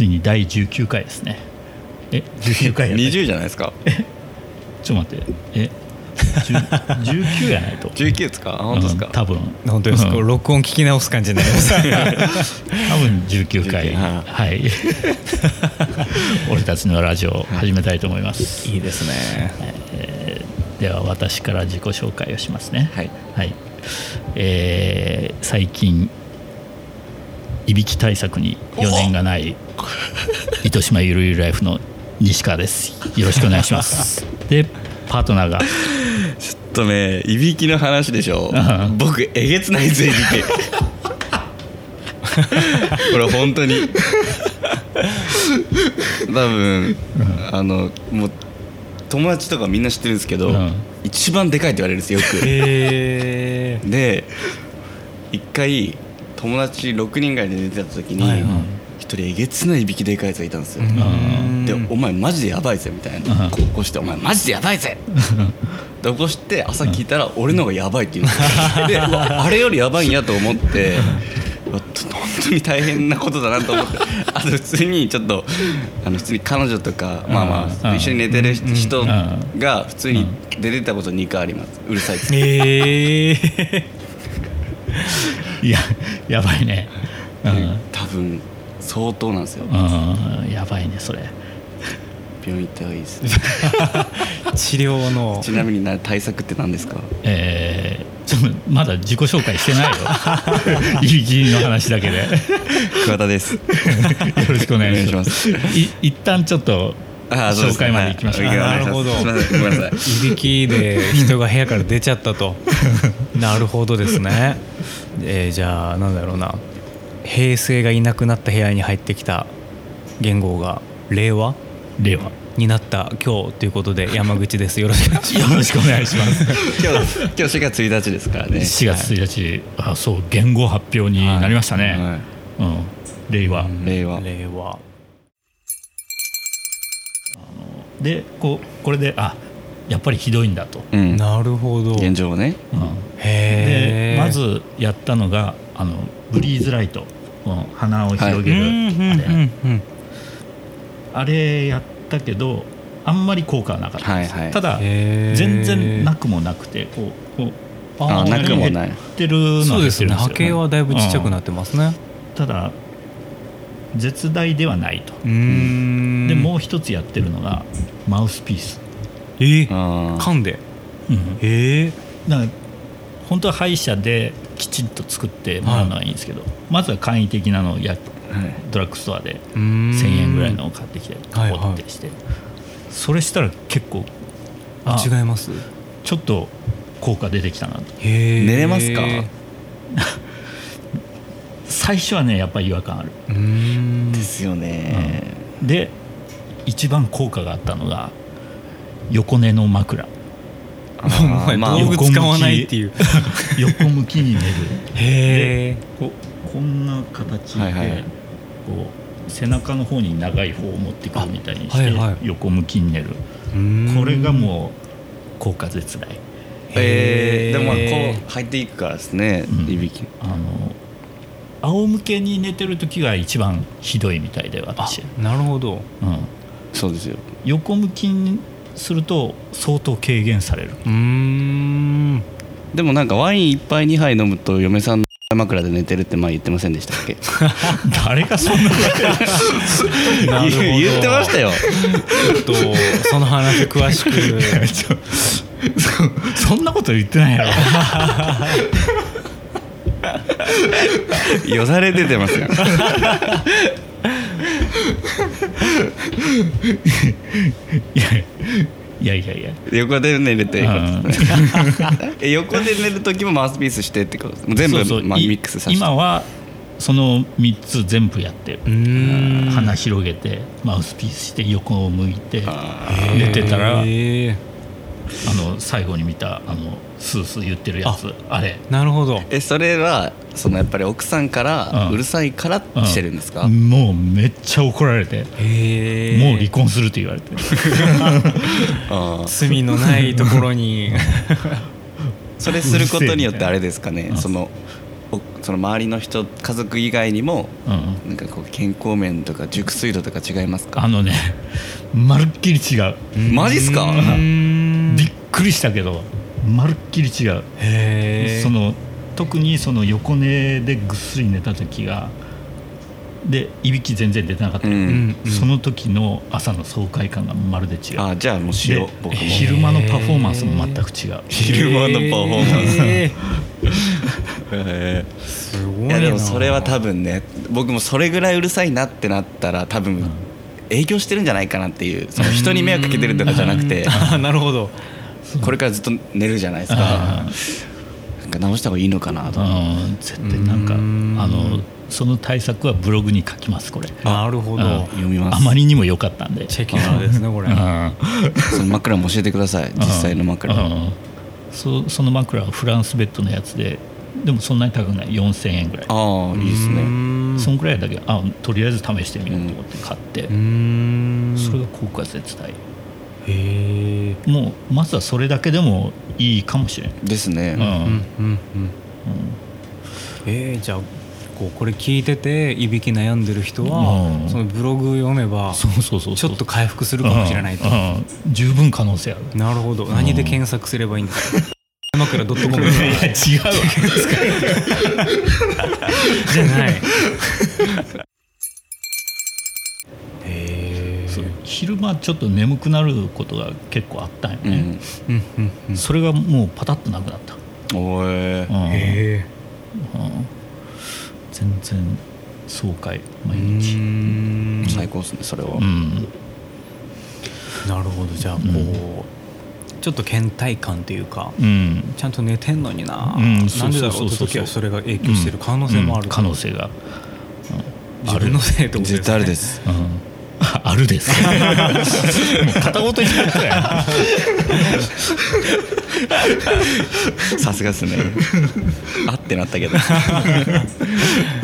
ついに第19回ですね。え19回やった20 じゃないですか。ちょっと待って。え10 19やないと。19ですか？あ本当ですか、うん多分。本当ですか、うん。録音聞き直す感じになります。多分19回。19ははい。俺たちのラジオを始めたいと思います、いいですね。えーでは私から自己紹介をしますね。はい。はい。えー最近いびき対策に余念がない 糸島ゆるゆるライフの西川です。よろしくお願いします。でパートナーが。ちょっとねいびきの話でしょ。うん僕えげつないですよいびきこれ本当に。多分あのもう友達とかみんな知ってるんですけど、うん。一番でかいって言われるんですよよく。へえで一回友達6人ぐらいで寝てた時にはいはい。一人えげつないいびきでかいやつがいたんですよ、ん。で「お前マジでやばいぜ」みたいな。うん。起こして「お前マジでやばいぜ」で起こして朝聞いたら俺の方がやばいって言うんですよ。であれよりやばいんやと思って本当に大変なことだなと思って。あと普通にちょっとあの普通に彼女とかまあまうん。あ一緒に寝てる人うん。が普通に出てたこと2回あります。うるさいです。へえ いややばいね。うん、多分相当なんですよ。うん、やばいねそれ。病院行った方がいいです。治療の。ちなみにな対策って何ですか？えーちょっとまだ自己紹介してないよ。いびきの話だけで。よ桑田です。ろしくお願いします。い一旦ちょっと紹介まで行きましょう。はい。なるほど。ごめんなさいいびきで人が部屋から出ちゃったと。なるほどですね。えーじゃあなんだろうな平成がいなくなった部屋に入ってきた言語が令和令和。になった今日ということで 山口です。よろしくお願いします。よろしくお願いします。今日今日4月1日ですからね。4月1日、あそう言語発表になりましたね、はうん、令和、令和。令和。でこうこれであやっぱりひどいんだと、いうん。なるほど。現状はね。うん。へえでまずやったのがあのブリーズライト、うん鼻を広げる、うんうんあれうんうん。あれやったけどあんまり効果はなかったです、はいはい。ただ全然なくもなくてこうこうあなくもない。減ってるのはそうですね。減ってるんですよ波形はだいぶちっちゃくなってますね。うん。ただ絶大ではないと、でもう一つやってるのがマウスピース、えー。あー。噛んで。うん、ええだから本当は歯医者できちんと作ってもらうのはいいんですけど、まずは簡易的なのをやはい。ドラッグストアで1000 1000円ぐらいのを買ってきてはいはい。ポッてして、それしたら結構ああ違います？ちょっと効果出てきたなと。寝れますか？最初はねやっぱり違和感ある。ですよね。で一番効果があったのが横寝の枕あーお前まあ道具使わないっていう。横向き。に寝る。へえここんな形で、はいはい。こう背中の方に長い方を持ってくるみたいにして、あはいはい。横向きに寝る。これがもう効果絶大。えー、でもこう入っていくからですね、うん。いびき。あの仰向けに寝てる時が一番ひどいみたいであ私、なるほど。うん、そうですよ。横向きにすると相当軽減される。うーん。でもなんかワイン一杯2杯飲むと嫁さんの枕で寝てるって前言ってませんでしたっけ？誰がそんなこと言 言ってましたよ。ちょっとその話詳しく。そんなこと言ってないやろ。よだれ出てますよいやいやいやいや。横で寝るってうん。え 横で寝る時もマウスピースしてってこと。全部まあ、いミックスさせて。今はその3つ全部やって鼻広げてマウスピースして横を向いてあ寝てたらあの最後に見たあのスースー言ってるやつあれ。なるほど。えそれはそのやっぱり奥さんからうん。うるさいからしてるんですか、もうめっちゃ怒られて。へえもう離婚するって言われて。罪のないところに。それすることによってあれですかね？うん。そのおその周りの人家族以外にもうん。なんかこう健康面とか熟睡度とか違いますか？あのねまるっきり違う。マジっすか？びっくりしたけどまるっきり違う。その特にその横寝でぐっすり寝た時がでいびき全然出てなかった、うん。その時の朝の爽快感がまるで違う。あじゃあもうしよも。昼間のパフォーマンスも全く違う。昼間のパフォーマンス。へえーすごいーないやでもそれは多分ね僕もそれぐらいうるさいなってなったら多分影響してるんじゃないかなっていうその人に迷惑かけてるとかじゃなくて。あなるほど これからずっと寝るじゃないですか。あなんか直した方がいいのかなと。うん。絶対なんかあうん。のその対策はブログに書きますこれ。なるほど。うん。読みます。あまりにも良かったんで。チェキナーですねこれ。うん。その枕も教えてください。実際の枕。うん。そその枕はフランスベッドのやつででもそんなに高くない。4000円ぐらい。ああいいですね。ん。そんぐらいだけどあとりあえず試してみようと思って買って、それが効果絶大へえもうまずはそれだけでもいいかもしれん、ですね。うん。うんうんうんえー、じゃあこうこれ聞いてていびき悩んでる人は、うん。そのブログ読めばそうそうそうちょっと回復するかもしれないと、十分可能性ある。なるほど。何で検索すればいいんですか枕 .com いや違うわ。じゃない昼間ちょっと眠くなることが結構あったんよね、うん。うん。うん。うん。それがもうパタッとなくなった、おー。うんへうん。全然爽快え毎日。ん。最高ですねそれは。うん。なるほど。じゃあこう、うんちょっと倦怠感というかうん。ちゃんと寝てんのにな、うんなんでだろそうって時はそれが影響してる可能性もある、うん。可能性が、自分のせいってことですね。絶対あるですうん、ああるです。もう片言になったやさすがですね。あってなったけど。ん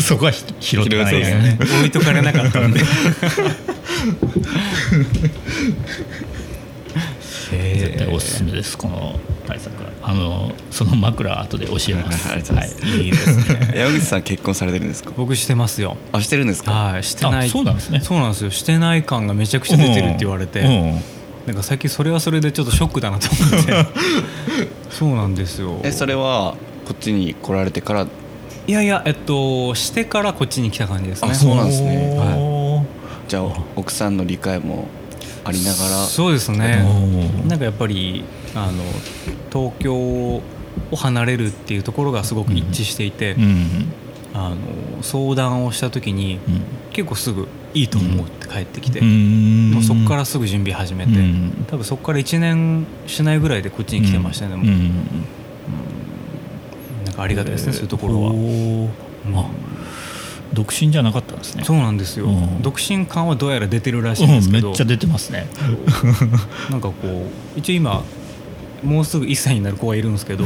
そこはひ拾ってないですね。置いとかれなかったんで。絶対おすすめですこの対策は。あのその枕後で教えます。ありがとうございます。い。いですね。山口さん結婚されてるんですか？僕してますよ。あしてるんですか？はいしてない。あそうなんですね。そうなんですよ。してない感がめちゃくちゃ出てるって言われて、うんなんか最近それはそれでちょっとショックだなと思って。そうなんですよ。えそれはこっちに来られてから？いやいやえっとしてからこっちに来た感じですね。あそうなんですね。おーじゃあ奥さんの理解もありながら。そうですね。なんかやっぱりあの東京を離れるっていうところがすごく一致していて、うんあの相談をした時にうん。結構すぐいいと思うって帰ってきて、うんもうそこからすぐ準備始めて、うん多分そこから1年しないぐらいでこっちに来てましたね、もう。うんなんかありがたいですね、そういうところは、独身じゃなかったんですね。そうなんですよ、うん。独身感はどうやら出てるらしいんですけど、うんめっちゃ出てますね。なんかこう一応今もうすぐ1歳になる子がいるんですけど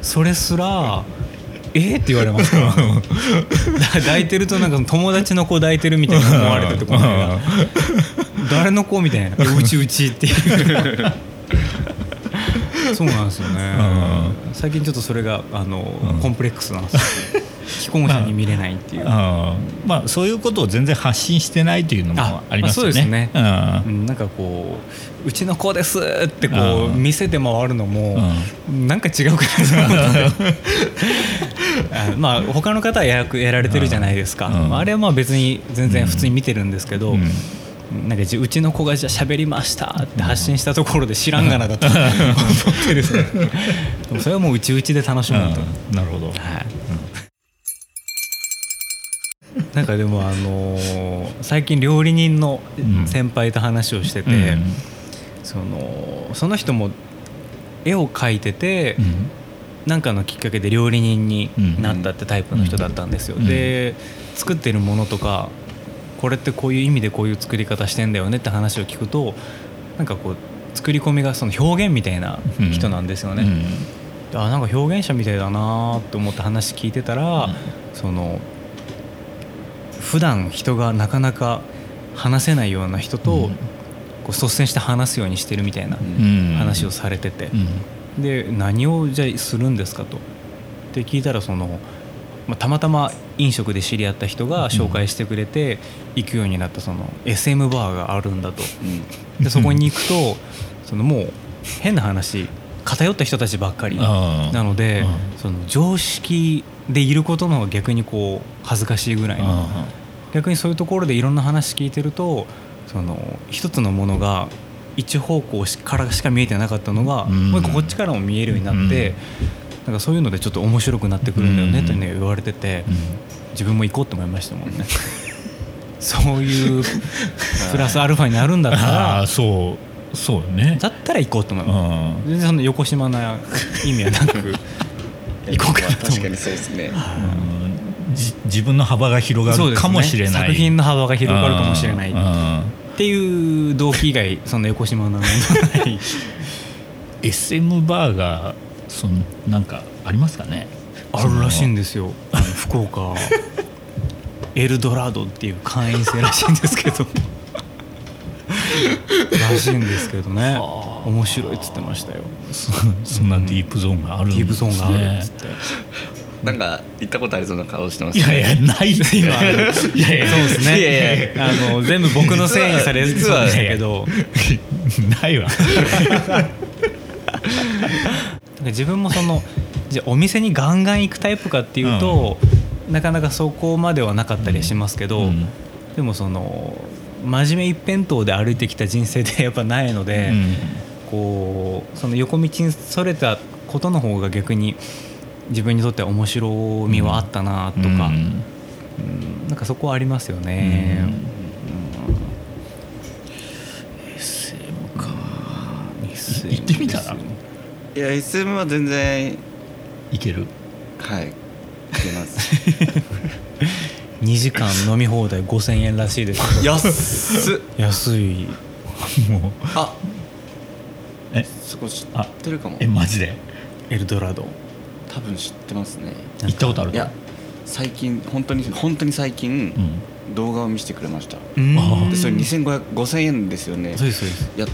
それすら「えー、って言われますか 抱いてるとなんか友達の子抱いてるみたいな思われててこの間誰の子みたいな「うちうち」っていう。そうなんですよね。最近ちょっとそれがあの、うん。コンプレックスなんですよ既婚者に見れないっていう、あーまあそういうことを全然発信してないというのもあありますよね。そうですね。うん。うんなんかこう「うちの子です」ってこううん。見せて回るのもなんか違うかなと思ってあまあ他の方はややられてるじゃないですか、うん。あれはまあ別に全然普通に見てるんですけど、うん。なんかじうちの子がじゃあ喋りましたって発信したところで知らんがなだと思ってです それはもううちうちで楽しむと、うん。なるほど。はい、なんかでもあのー最近料理人のうん先輩と話をしてて、うん。そのその人も絵を描いてて、うん。なんかのきっかけで料理人になったってタイプの人だったんですよ、うん。で作ってるものとかこれってこういう意味でこういう作り方してんだよねって話を聞くとなんかこう作り込みがその表現みたいな人なんですよね、あなんか表現者みたいだなって思って話聞いてたら、うん。その普段人がなかなか話せないような人と、うん。こう率先して話すようにしてるみたいなうん。話をされてて、うん。で何をじゃあするんですかと。って聞いたらそのまあ、たまたま飲食で知り合った人が紹介してくれて行くようになったその SM バーがあるんだと。うん。でそこに行くとそのもう変な話偏った人たちばっかりなのでうん。その常識でいることの方が逆にこう恥ずかしいぐらいのあ逆にそういうところでいろんな話聞いてるとその一つのものが一方向からしか見えてなかったのが、うん。もう一個こっちからも見えるようになって、なんかそういうのでちょっと面白くなってくるんだよねうん。とね言われてて、うん。自分も行こうと思いましたもんね。そういう プラスアルファになるんだったあらーそうそうよね。だったら行こうと思いますうん。全然その横島な意味はなく 行こうかなと思確かにそうですね。うん。じ自分の幅が広がるかもしれない。作品の幅が広がるかもしれない。っていう動機以外そんな横島のはない。SM バーがそのなんかありますかね？あるらしいんでですよ。福岡。エルドラドっていう会員制らしいんですけど。らしいんですけどね。はあ。面白いっつってましたよ。そそんなディープゾーンがあるんディープゾーンがあるっねつってなんか行ったことありそうな顔してますいやいやないって今いやいやそうですね。いやいあの全部僕のせいにされそうでけど。ないわ。なんか自分もそのじゃあお店にガンガン行くタイプかっていうと、なかなかそこまではなかったりしますけど、うん。でもその真面目一辺倒で歩いてきた人生でやっぱないので、うん。こうその横道にそれたことの方が逆に自分にとっては面白みはあったなとか、うん。うん。なんかそこはありますよね。SM かうん。行ってみたらいや SM は全然いけるはい行けます2時間飲み放題5000円らしいです安っ安いもうあえそこ知あってるかもえマジでエルドラド多分知ってますね。行ったことあるいや最近本当に本当に最近、うん。動画を見せてくれました。うん。あでそれ2500 5000円ですよね。そうですそうです。いや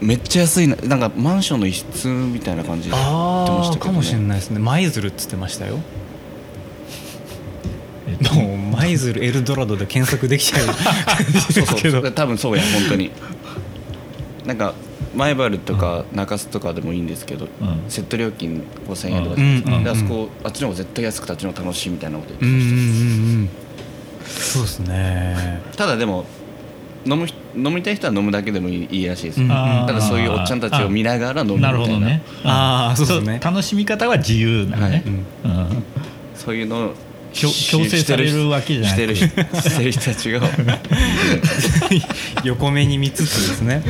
めっちゃ安いな。なんかマンションの一室みたいな感じで言ってましたけど、ね、ああかもしれないですね。舞鶴っつってましたよ。えっと。もう舞鶴エルドラドで検索できちゃう感じそうですけど。そう。多分そうや本当に。なんか前原とか中洲とかでもいいんですけど、うん。セット料金5000円とかじゃないですか、あそこあっちの方が絶対安くてあっちの方が楽しいみたいなこと言ってました、そうですねただでも飲む人飲みたい人は飲むだけでもいいいいらしいです、うん。ただそういうおっちゃん。たちを見ながら飲むみたないるほどねあーそうですね楽しみ方は自由なのねうん。うん。そういうのを強強制されるわけじゃなくしてる人してる人たちが横目に見つつですね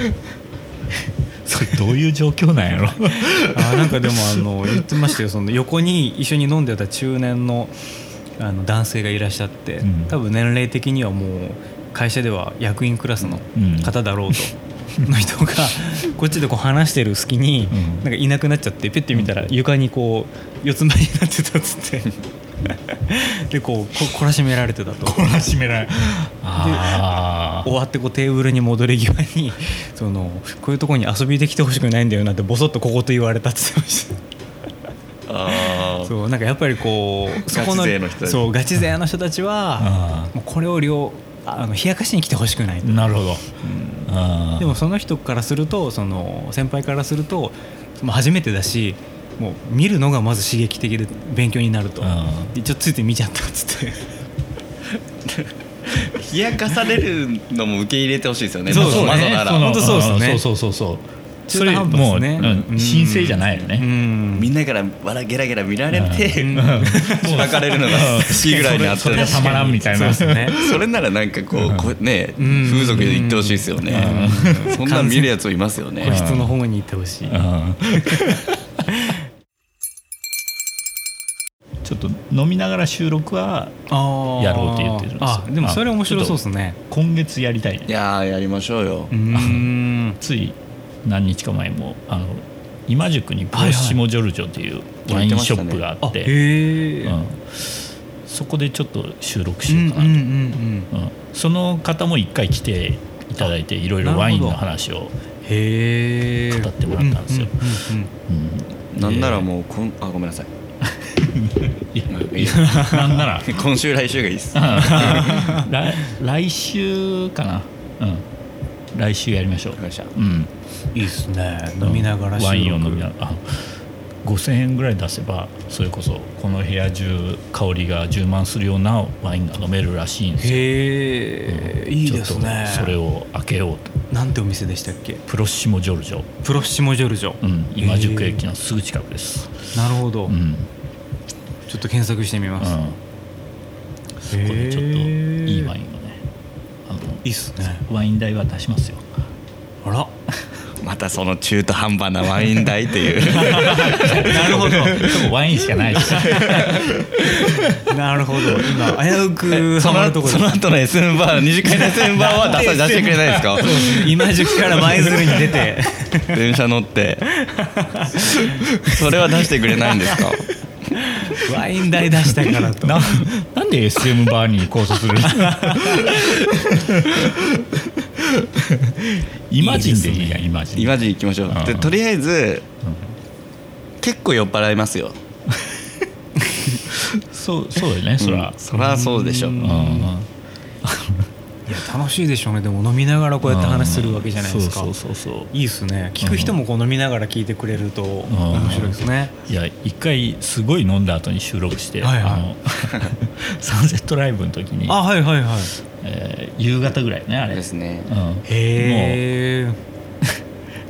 それどういう状況なんやろ？あーなんかでもあの言ってましたよ。その横に一緒に飲んでた中年のあの男性がいらっしゃって、うん。多分年齢的にはもう会社では役員クラスのうん。方だろうと。の人がこっちでこう話してる隙にうん。なんかいなくなっちゃってペッて見たら床にこう四つん這いになってたっつってでこうこ懲らしめられてたと。こらしめられあ終わってこうテーブルに戻り際にそのこういうところに遊びできてほしくないんだよなってボソッと小言言われたって言ってました。あそうなんかやっぱりこうそこのガチ勢の人たち。そうガチ勢の人たちはあもうこれを両あの冷やかしに来てほしくないと。なるほど。あーでもその人からするとその先輩からするともう初めてだしもう見るのがまず刺激的で勉強になると。あでちょっとついて見ちゃったっつって。冷やかされるのも受け入れてほしいですよね。そうそう本当そうですね。んそうそうそう。そうそれもう、ね。うん。神聖じゃないようねん。みんなから笑ゲラゲラ見られて、うん。しばかれるのが好きぐらいにあってそれはたまらんみたいな。それならなんかこうこうねうん。風俗で言ってほしいですよね。そんなん見るやついますよね。個室の方に行ってほしい飲みながら収録はやろうって言ってるんですよ。あでもそれ面白そうですね。今月やりたいね。いやーやりましょうよ。うーん。つい何日か前もあの今宿にプロシモジョルジョというワインショップがあって、そこでちょっと収録しようかなと、うんその方も一回来ていただいていろいろワインの話を、へえ語ってもらったんですよ。なんならもうこんあごめんなさいなんなら今週来週がいいっす来週かなうん来週やりましょううんいいですね飲みながら収録ワインを飲みながらあ5000円ぐらい出せばそれこそこの部屋中香りが充満するようなワインが飲めるらしいんですよへえいいですねそれを開けようとなんてお店でしたっけプロッシモジョルジョ、プロッシモジョルジョ、うん、今宿駅のすぐ近くです、なるほど、うんちょっと検索してみます、うん、そこでちょっといいワインをね。あのいいっすね。ワイン代は出しますよ。あら。またその中途半端なワイン代っていう。なるほど。そこワインしかないです なるほど。今危うくそハマるのところ。その後の SM バー二次会の SM バーは出さ出してくれないですか？今宿から舞鶴に出て。電車乗って。それは出してくれないんですか？ワイン代出したからと。ななんで SM バーに行こうとする イマジンでいいやイマジン。今時行きましょう。でうん。とりあえず結構酔っ払いますよ。そうそうだよねそら、うん。そりゃそうでしょ。うん。うんいや楽しいでしょうね。でも飲みながらこうやって話するわけじゃないですか。そうそうそうそう。いいですね。聞く人もこう飲みながら聞いてくれると面白いですね。いや一回すごい飲んだ後に収録して、はいはい。あの サンセットライブの時に、あはいはいはい。えー夕方ぐらいねあれ。ですね。うん、へえ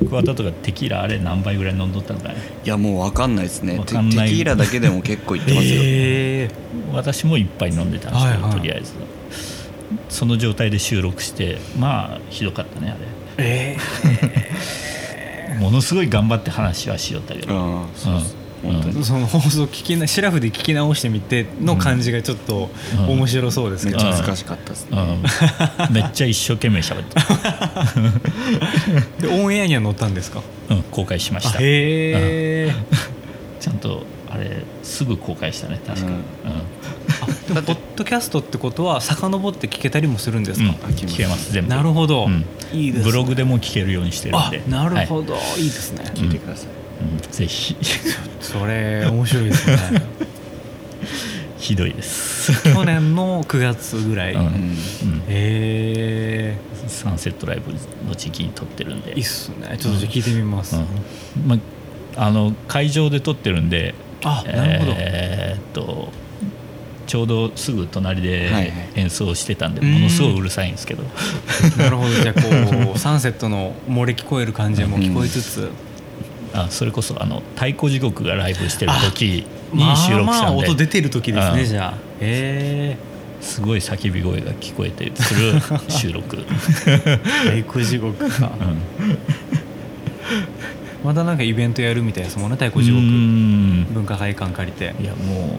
桑田とかテキーラあれ何杯ぐらい飲んどったのかね。いやもう分かんないですね。テテわかんない。キーラだけでも結構いってますよ、へえ私も一杯飲んでたんですけど、はいはい。とりあえずその状態で収録してまあひどかったねあえれ ものすごい頑張って話はしよったけど、ううその放送聞きなシラフで聞き直してみての感じがちょっとうん。面白そうですけど、めっちゃ難しかったですね、うん、めっちゃ一生懸命喋って、でオンエアには載ったんですか？うん、公開しました。へえちゃんとあれすぐ公開したね確か、うんうん。でもポッドキャストってことは遡って聞けたりもするんですか、うん。聞けます全部。なるほど、うん。いいですね。ブログでも聞けるようにしてるんあでなるほはい。ど、い、いですね。聞いてください、うん。ぜひ。それ面白いですね。ひどいです、去年の9月ぐらい、へうん。うん、え。サンセットライブの時期に撮ってるんで。いいっすね。ちょっとじゃあ聞いてみます、うん。まあの会場で撮ってるんであなるほど。えーっとちょうどすぐ隣で演奏してたんで、うん。ものすごいうるさいんですけど、なるほど。じゃあこう サンセットの漏れ聞こえる感じも聞こえつつ、あそれこそあの太鼓地獄がライブしてる時にまあ収録まあしたんで、音出てる時ですね、うん。じゃあ。へすごい叫び声が聞こえてする 収録、え太鼓地獄か。うんまたなんかイベントやるみたいですもんね太鼓地獄うん。文化会館借りて。いやも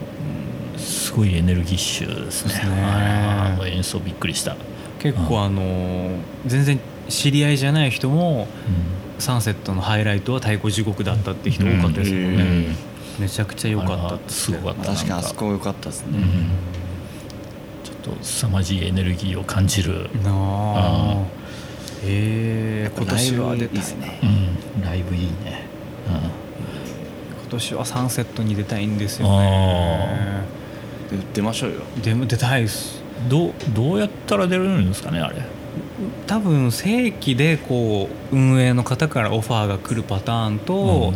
うすごいエネルギッシュですね。ですね。あの演奏びっくりした、結構あのー全然知り合いじゃない人もサンセットのハイライトは太鼓地獄だったって人多かったですもんね、うん。めちゃくちゃ良かったってすごかった確かにあそこ良かったですね、うん。ちょっと凄まじいエネルギーを感じる、なあえー、今年は出たいライブいいですね。うん、ライブいいね、今年はサンセットに出たいんですよあね。で売ってましょうよ。でも出たいです。うん、どうどうやったら出れるんですかねあれ？多分正規でこう運営の方からオファーが来るパターンと、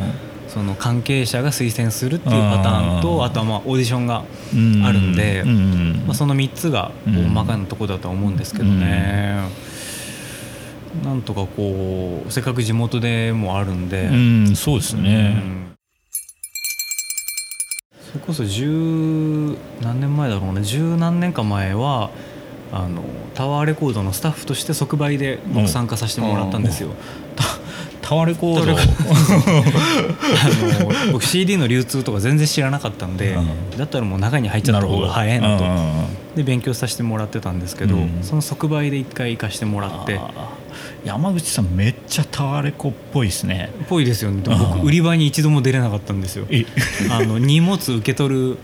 その関係者が推薦するっていうパターンとうんあとはまあオーディションが、うんあるんでうんうんまあ、その3つがうん大まかなとこだとは思うんですけどね、なんとかこうせっかく地元でもあるんで、うんそうですね、うん。それこそ十何年前だろうね十何年か前はあのタワーレコードのスタッフとして即売で僕参加させてもらったんですよ。タワーレコード。タワ あの僕 CD の流通とか全然知らなかったんで、うん。だったらもう中に入っちゃった方が早いなと。で勉強させてもらってたんですけど、うん。その即売で一回行かしてもらって。山口さんめっちゃタワレコっぽいですね。ぽいですよね。僕売り場に一度も出れなかったんですよ。え あの荷物受け取る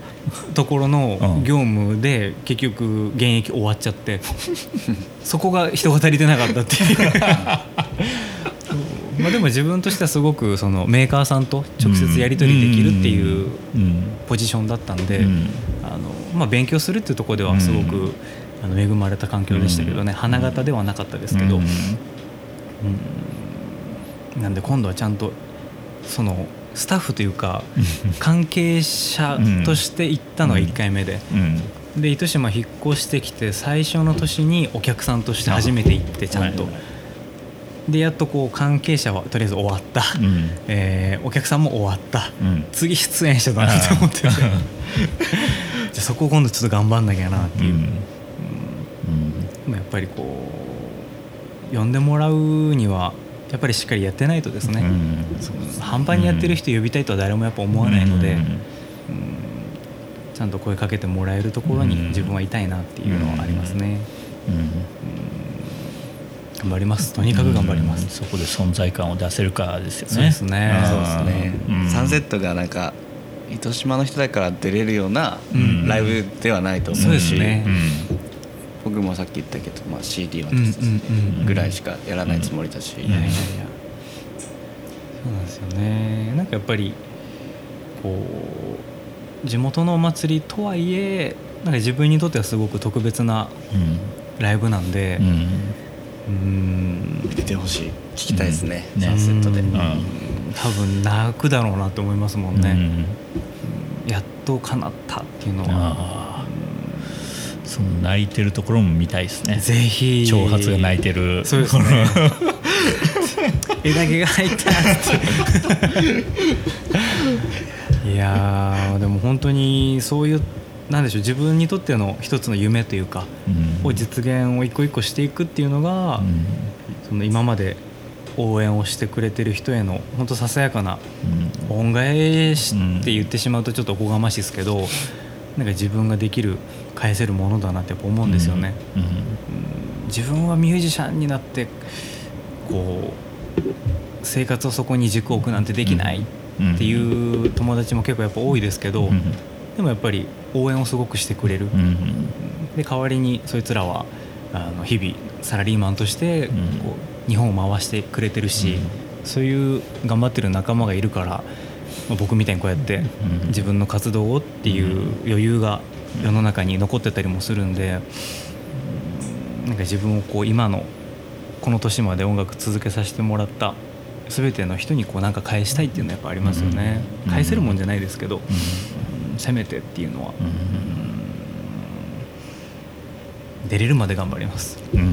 ところのうん。業務で結局現役終わっちゃって。そこが人が足りてなかったっていう まあでも自分としてはすごくそのメーカーさんと直接やり取りできるっていううんポジションだったんで、うん。あのまあ、勉強するっていうところではすごく、うんあの恵まれた環境でしたけどね、花形ではなかったですけど、うん。うん。なんで今度はちゃんとそのスタッフというか関係者として行ったのが1回目で。うん。で糸島引っ越してきて最初の年にお客さんとして初めて行ってちゃんとでやっとこう関係者はとりあえず終わった、うん。えーお客さんも終わった、うん。次出演者だなと思ってて。じゃあそこを今度ちょっと頑張んなきゃなっていう、うん。まあやっぱりこう呼んでもらうにはやっぱりしっかりやってないとですね、うん。半端にやってる人呼びたいとは誰もやっぱ思わないので、うん。ちゃんと声かけてもらえるところにうん。自分はいたいなっていうのはありますね。うん頑張ります。とにかく頑張ります、うん。そこで存在感を出せるかですよね。そうですね。ん。そうですね、うん。サンセットがなんか糸島の人だから出れるようなうん。ライブではないと思そううし、僕もさっき言ったけど、まあ、CD はうんうんうんぐらいしかやらないつもりだし、いやいやいやそうなんですよね。なんかやっぱりこう地元のお祭りとはいえなんか自分にとってはすごく特別なうん。ライブなんでうんうん。出てほしい。聞きたいですね、サンセットで、うん。ん。多分泣くだろうなと思いますもんね、うん。やっと叶ったっていうのは。その泣いてるところも見たいですね。ぜひ。長髪が泣いてる。そうですね。枝毛が入ったっていやーでも本当にそういうなんでしょう自分にとっての一つの夢というか、うん。を実現を一個一個していくっていうのが、うん。その今まで応援をしてくれてる人への本当ささやかなうん。恩返しって言ってしまうとちょっとおこがましいですけど、なんか自分ができる返せるものだなってやっぱ思うんですよね。自分はミュージシャンになってこう生活をそこに軸を置くなんてできないっていう友達も結構やっぱ多いですけど、うんでもやっぱり応援をすごくしてくれる、うんで代わりにそいつらはあの日々サラリーマンとしてこうん。う日本を回してくれてるし、そういう頑張ってる仲間がいるから、まあ僕みたいにこうやってうん。自分の活動をっていう余裕が世の中に残ってたりもするんで、うんなんか自分をこう今のこの年まで音楽続けさせてもらった全ての人にこうなんか返したいっていうのはやっぱありますよね、うん。返せるもんじゃないですけど、うんうんせめてっていうのは、出れるまで頑張ります、うん。い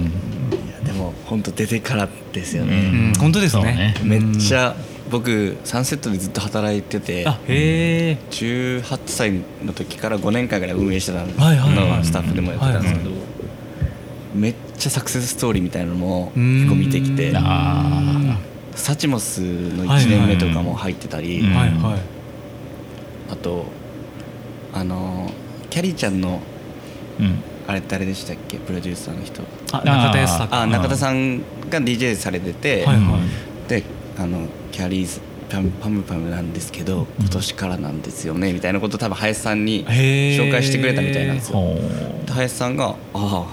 やでも本当出てからですようね、ん、本当ですね。そうめっちゃ僕サンセットでずっと働いててあへえ18歳の時から5年間ぐらい運営してたの、はいはい。はいのスタッフでもやってたんですけど、はめっちゃサクセスストーリーみたいなのもうん。結構見てきてあサチモスの1年目とかも入ってたり、あとあのキャリーちゃんのうん。あれ誰でしたっけ？プロデューサーの人。あ中田あ中田さん。が DJ されてて、はいはい。であのキャリーズパムパムパムなんですけど今年からなんですよねみたいなことを多分林さんに紹介してくれたみたいなんですよ。ほで林さんが「ああ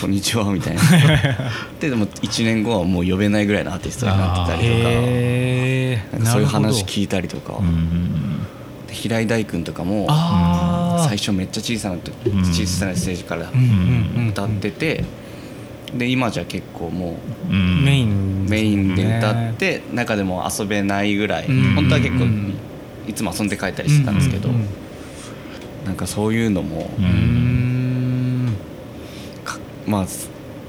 こんにちは」みたいな。ででも1年後はもう呼べないぐらいのアーティストになってたりとかへえなんかそういう話い聞いたりとか、ううんで平井大君とかも最初めっちゃ小さな小さなステージから歌っててで今じゃ結構もううん。メイン。メインで歌ねって中でも遊べないぐらいうん。本当は結構うん。いつも遊んで帰ったりしてたんですけどなんかそういうのもまあ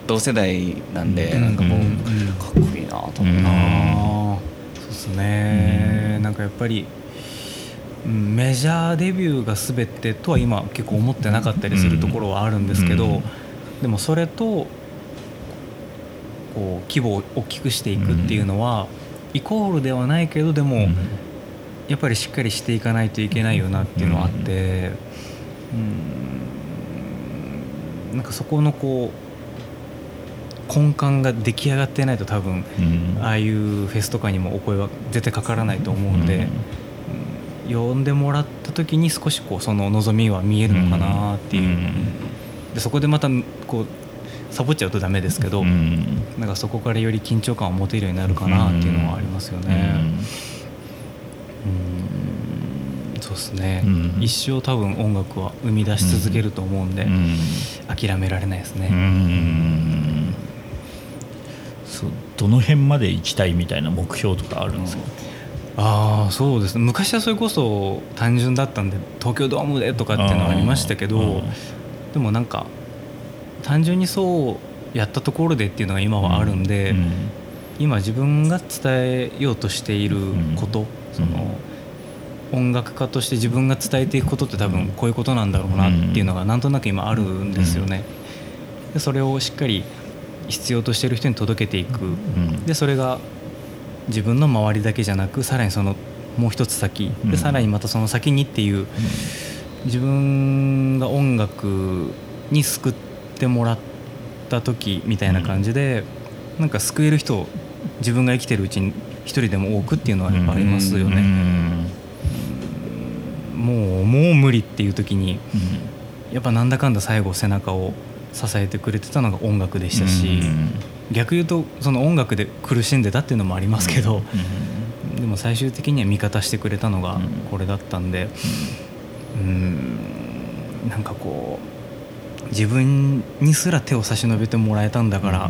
同世代なんでうんなんかもううんかっこいいなと思うそうですね、なんかやっぱりうんメジャーデビューが全てとは今結構思ってなかったりするところはあるんですけど、うん。でもそれとこう規模を大きくしていくっていうのは、イコールではないけどでも、やっぱりしっかりしていかないといけないよなっていうのはあってうん。なんかそこのこう根幹が出来上がってないと多分うん。ああいうフェスとかにもお声は絶対かからないと思うんで、うん呼んでもらった時に少しこうその望みは見えるのかなっていう、でそこでまたこうサボっちゃうとダメですけど、うん。なんかそこからより緊張感を持てるようになるかなっていうのはありますよね。うん。そうですね、うん。一生多分音楽は生み出し続けると思うんで、うん。諦められないですね。うん。そうどの辺まで行きたいみたいな目標とかあるんですか、ああそうですね。昔はそれこそ単純だったんで東京ドームでとかっていうのはありましたけどうん。でもなんか単純にそうやったところでっていうのが今はあるんで、うん。今自分が伝えようとしていること、うん。その音楽家として自分が伝えていくことって多分こういうことなんだろうなっていうのがなんとなく今あるんですよね。でそれをしっかり必要としてる人に届けていく。うん。でそれが自分の周りだけじゃなくさらにそのもう一つ先うん。でさらにまたその先にっていう自分が音楽に救ってもらった時みたいな感じでなんか救える人を自分が生きてるうちに一人でも多くっていうのはやっぱありますようね。ん。もうもう無理っていう時にやっぱなんだかんだ最後背中を支えてくれてたのが音楽でしたし逆言うとその音楽で苦しんでたっていうのもありますけどでも最終的には味方してくれたのがうん。これだったんでうん。なんかこう自分にすら手を差し伸べてもらえたんだから、じゃあ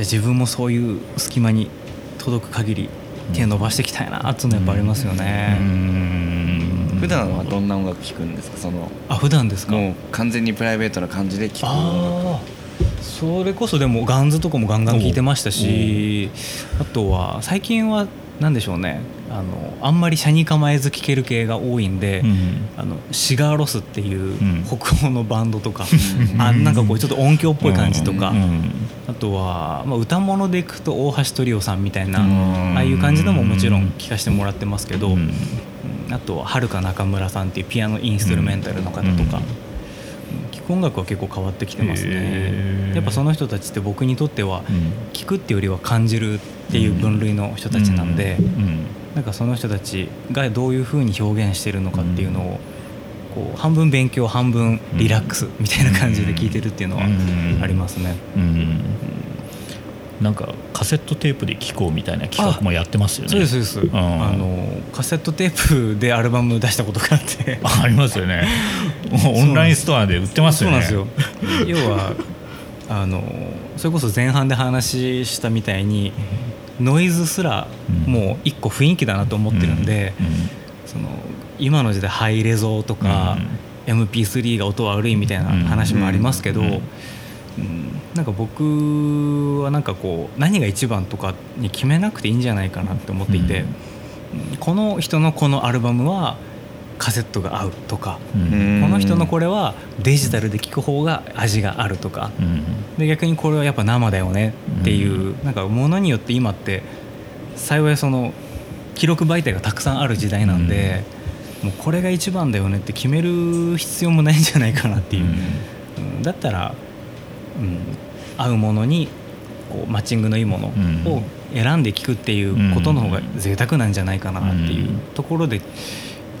自分もそういう隙間に届く限り手伸ばしていきたいなっていうのはやっぱありますよね。うん。普段はどんな音楽聴くんですか？そのあ普段ですか？もう完全にプライベートな感じで聴く音楽それこそでもガンズとかもガンガン聴いてましたしあとは最近は何でしょうね。あのあんまり車に構えず聴ける系が多いんで、あのシガーロスっていううん。北欧のバンドとか、うん。あなんかこうちょっと音響っぽい感じとか、うん。あとは、まあ、歌物でいくと大橋トリオさんみたいな、うん。ああいう感じのももちろん聴かせてもらってますけど、うん。うん。あとははるか中村さんっていうピアノインストゥルメンタルの方とか、音楽は結構変わってきてますへねー。やっぱその人たちって僕にとってはうん。聴くっていうよりは感じるっていう分類の人たちなんで、うん。なんかその人たちがどういうふうに表現してるのかっていうのをこう半分勉強半分リラックスみたいな感じで聴いてるっていうのはありますね。うんなんかカセットテープで聴こうみたいな企画もやってますよね。そうですそうです、ん。あのカセットテープでアルバム出したことがあって。あ ありますよね。もうオンラインストアで売ってますよね。そうなんですよ。要はあのそれこそ前半で話したみたいにノイズすらうん。もう一個雰囲気だなと思ってるんで、うん。その今の時代ハイレゾとか、MP3 が音悪いみたいな話もありますけど、うん。うんなんか僕はなんかこう何が一番とかに決めなくていいんじゃないかなって思っていて、うん。この人のこのアルバムはカセットが合うとか、うん。この人のこれはデジタルで聴く方が味があるとかうん。で逆にこれはやっぱ生だよねっていう、なんかものによって今って幸いその記録媒体がたくさんある時代なんで、もうこれが一番だよねって決める必要もないんじゃないかなっていう、うん。だったら、うん、合うものにこうマッチングのいいものを選んで聴くっていうことの方が贅沢なんじゃないかなっていうところで。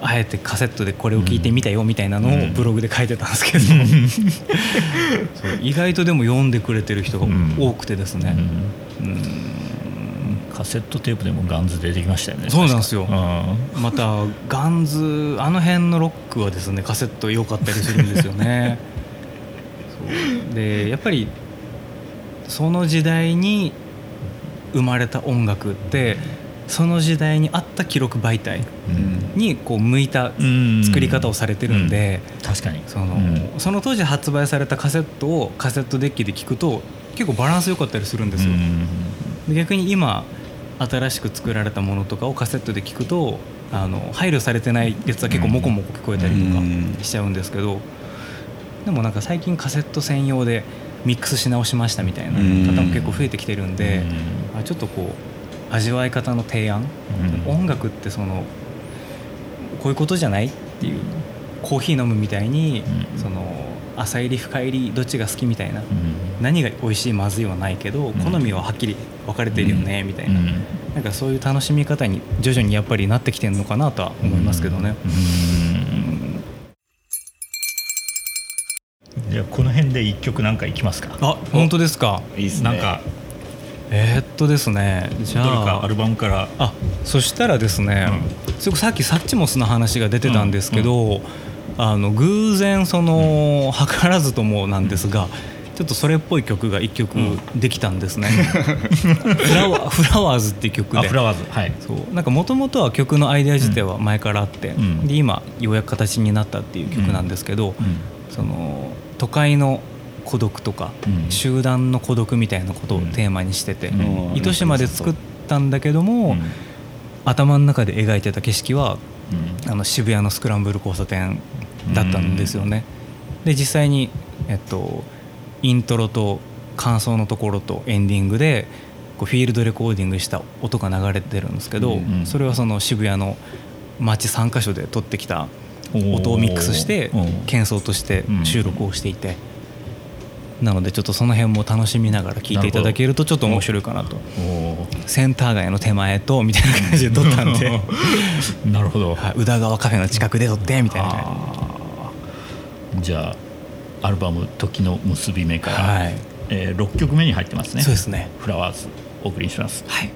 あえてカセットでこれを聞いてみたよみたいなのをブログで書いてたんですけど、意外とでも読んでくれてる人が多くてですね、うん。カセットテープでもガンズ出てきましたよねそうなんですよ。確か。またガンズあの辺のロックはですねカセット良かったりするんですよね でやっぱりその時代に生まれた音楽ってその時代に合った記録媒体うん。にこう向いたうん。作り方をされてるんで、確かに。そのうん。その当時発売されたカセットをカセットデッキで聞くと結構バランス良かったりするんですよ。で逆に今新しく作られたものとかをカセットで聞くとあの配慮されてないやつは結構モコモコ聞こえたりとかうん。しちゃうんですけどでもなんか最近カセット専用でミックスし直しましたみたいな方も結構増えてきてるんであちょっとこう味わい方の提案うん。音楽ってそのこういうことじゃないっていうコーヒー飲むみたいにうん。その浅入り深入りどっちが好きみたいなうん。何が美味しいまずいはないけど好みははっきり分かれてるよねみたいな。うん。なんかそういう楽しみ方に徐々にやっぱりなってきてるのかなとは思いますけどね。うんじゃあこの辺辺で一曲なんかいきますか？あ本当ですか？いいっすね。なんかえーっとですねじどゃあ。れかアルバムから。あそしたらですね、それさっきサッチモスの話が出てたんですけど、あの偶然その、図らずともなんですがちょっとそれっぽい曲が一曲できたんですね。フラワーフラワーズっていう曲で。あフラワーズ。はい。そう。なんかもともとは曲のアイデア自体は前からあって、ん。で今ようやく形になったっていう曲なんですけど、うん。その都会の孤独とか、うん。集団の孤独みたいなことをテーマにしてて、うん。糸島で作ったんだけども、うん。頭の中で描いてた景色はうん。あの渋谷のスクランブル交差点だったんですよね。で実際に、えっと、イントロと感想のところとエンディングでこうフィールドレコーディングした音が流れてるんですけど、うん。それはその渋谷の街3カ所で撮ってきた音をミックスして喧騒として収録をしていて。なのでちょっとその辺も楽しみながら聴いていただけるとちょっと面白いかなと。おセンター街の手前とみたいな感じで撮ったんで。ー なるほど。はい。宇田川カフェの近くで撮ってみたいな。じゃあアルバム「時の結び目」から、はい。えー、6曲目に入ってますね。そうですね。フラワーズお送りします。はい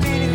vida.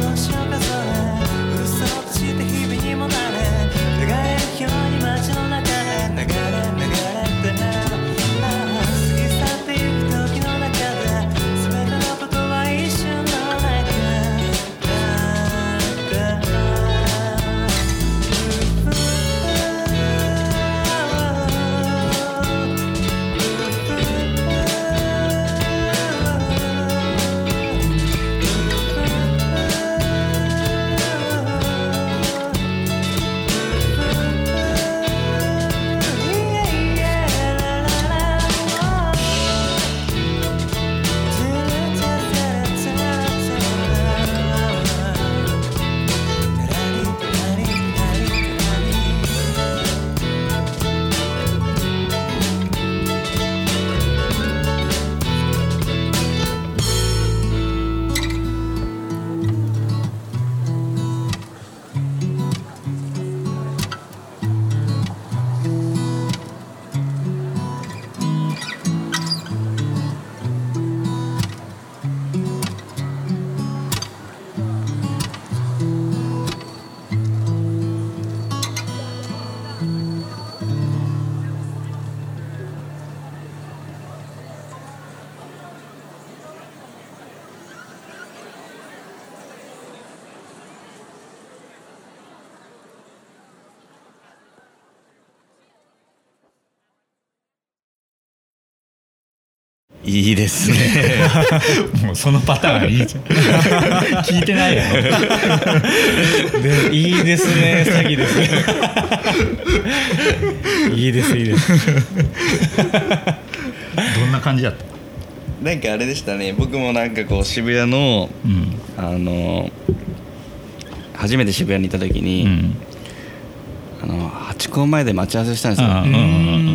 いいですね。もうそのパターンいいじゃん。聞いてないよ。でいいですね。詐欺ですね。いいですいいです。どんな感じだった？なんかあれでしたね。僕もなんかこう渋谷のうん。あの初めて渋谷にいた時に、うん。あのハチ公前で待ち合わせしたんですよ、あううんん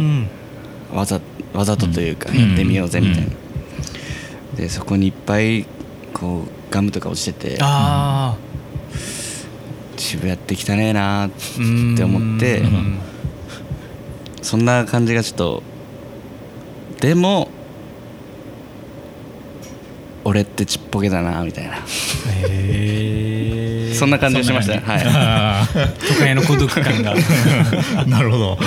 わざわざとというかうん。やってみようぜみたいな、でそこにいっぱいこうガムとか落ちててあ渋谷って汚ねえなって思ってうん。そんな感じがちょっとでも俺ってちっぽけだなみたいな。へえそんな感じがしました。ねはい。あ都会の孤独感が。ー なるほど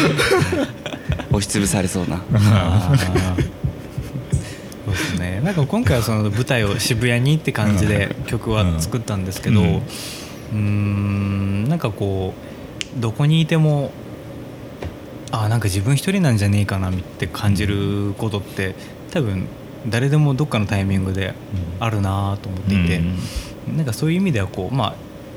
押しつぶされそうな。そうですね。なんか今回はその舞台を渋谷にって感じで曲は作ったんですけどううんーんなんかこうどこにいてもあーなんか自分一人なんじゃねえかなって感じることって多分誰でもどっかのタイミングであるなと思っていて、なんかそういう意味ではこうまあ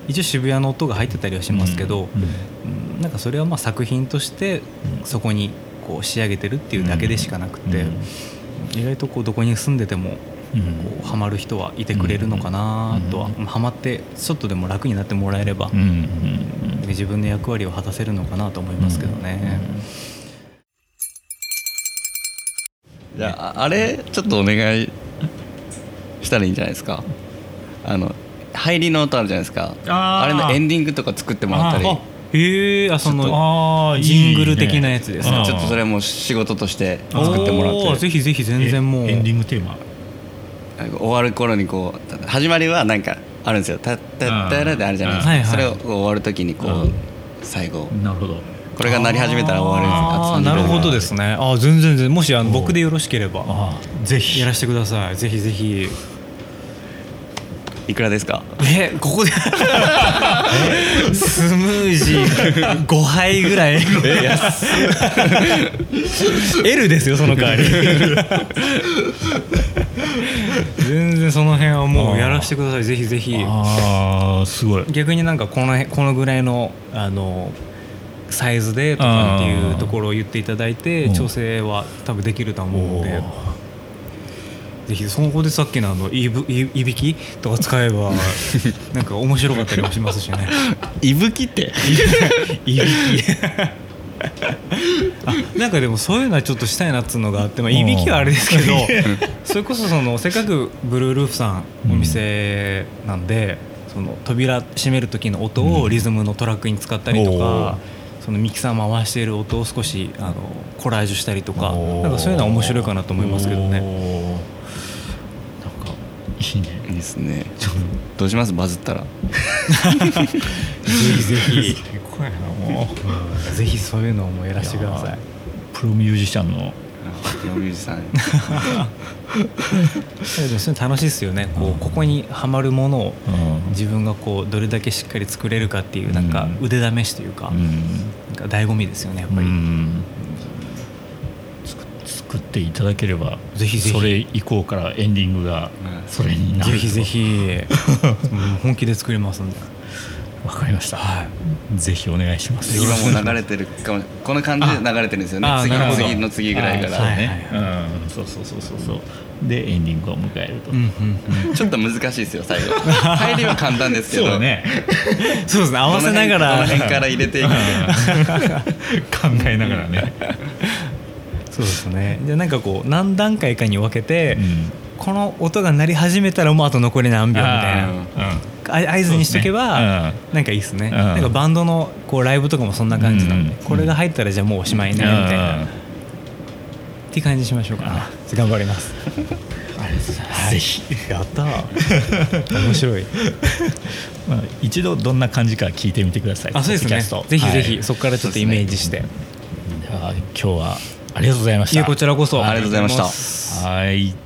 一応渋谷の音が入ってたりはしますけど、うん。なんかそれはまあ作品としてそこにこう仕上げてるっていうだけでしかなくて、意外とこうどこに住んでてもこうハマる人はいてくれるのかなとは、ハマってちょっとでも楽になってもらえれば、自分の役割を果たせるのかなと思いますけどね。じゃああれちょっとお願いしたらいいんじゃないですか？あの入りの音あるじゃないですか。あれのエンディングとか作ってもらったり。あへえあそのジングル的なやつですね。うんちょっとそれはもう仕事として作ってもらってぜひぜひ全然もう。えエンディングテーマ？終わる頃にこう始まりはなんかあるんですよ「タッタッタラ」ってあるじゃないですか、うんはいはい。それをこう終わる時にこう、うん。最後。なるほど。これが鳴り始めたら終わるあーなるほどですね。あー全然全然。もしあのお僕でよろしければぜひ。やらせてください。ぜひぜひいくらですか？えここで。スムージー5杯ぐらい。L ですよその代わり。全然その辺はもうやらせてください。ぜひぜひ。ああすごい。逆になんかこの辺このぐらいのあのサイズでとかっていうところを言っていただいてうん。調整は多分できると思うのでぜひそこでさっきのあのいぶいいびきとか使えば なんか面白かったりもしますしね。いぶきって？いびき。あなんかでもそういうのはちょっとしたいなっつうのがあって、まあ、いびきはあれですけどそれこそそのせっかくブルールーフさんお店なんで、その扉閉める時の音をリズムのトラックに使ったりとか、そのミキサー回している音を少しあのコラージュしたりとかなんかそういうのは面白いかなと思いますけどね。いいね。いいですね。どうします？バズったら。ぜひぜひ、すごいなもう。ぜひそういうのもやらせてください。プロミュージシャンの。プロミュージシャン。でもそれ楽しいですよね。こうここにはまるものをうん。自分がこうどれだけしっかり作れるかっていうなんかうん。腕試しというか,、うん。なんか醍醐味ですよねやっぱり、うん作作っていただければぜひぜひ。それ以降からエンディングがうん。それになるぜひぜひ。うん本気で作りますんで。わかりました、ぜひお願いします。今もう流れてるかもこの感じで流れてるんですよね。次ああなるほど。次の次ぐらいから、あはいね、うんそうそうそうそうそう。でエンディングを迎えると、うんうんうん。ちょっと難しいですよ最後。入りは簡単ですけど。そうだね。そうですね。合わせながら。この辺から入れていく 考えながらね、そうですね。じゃあなんかこう何段階かに分けて、うん。この音が鳴り始めたらもうあと残り何秒みたいな。あ合図にしとけば、ね。なんかいいですね、うん。なんかバンドのこうライブとかもそんな感じなんで、うん。これが入ったらじゃあもうおしまいねみたいな、っていう感じにしましょうか。な頑張ります。ぜひ、やったー。面白い。まあ、一度どんな感じか聞いてみてください。あそうですね。ぜひぜひ、はい。そこからちょっとイメージして、では今日はありがとうございました。こちらこそ。ありがとうございました。はい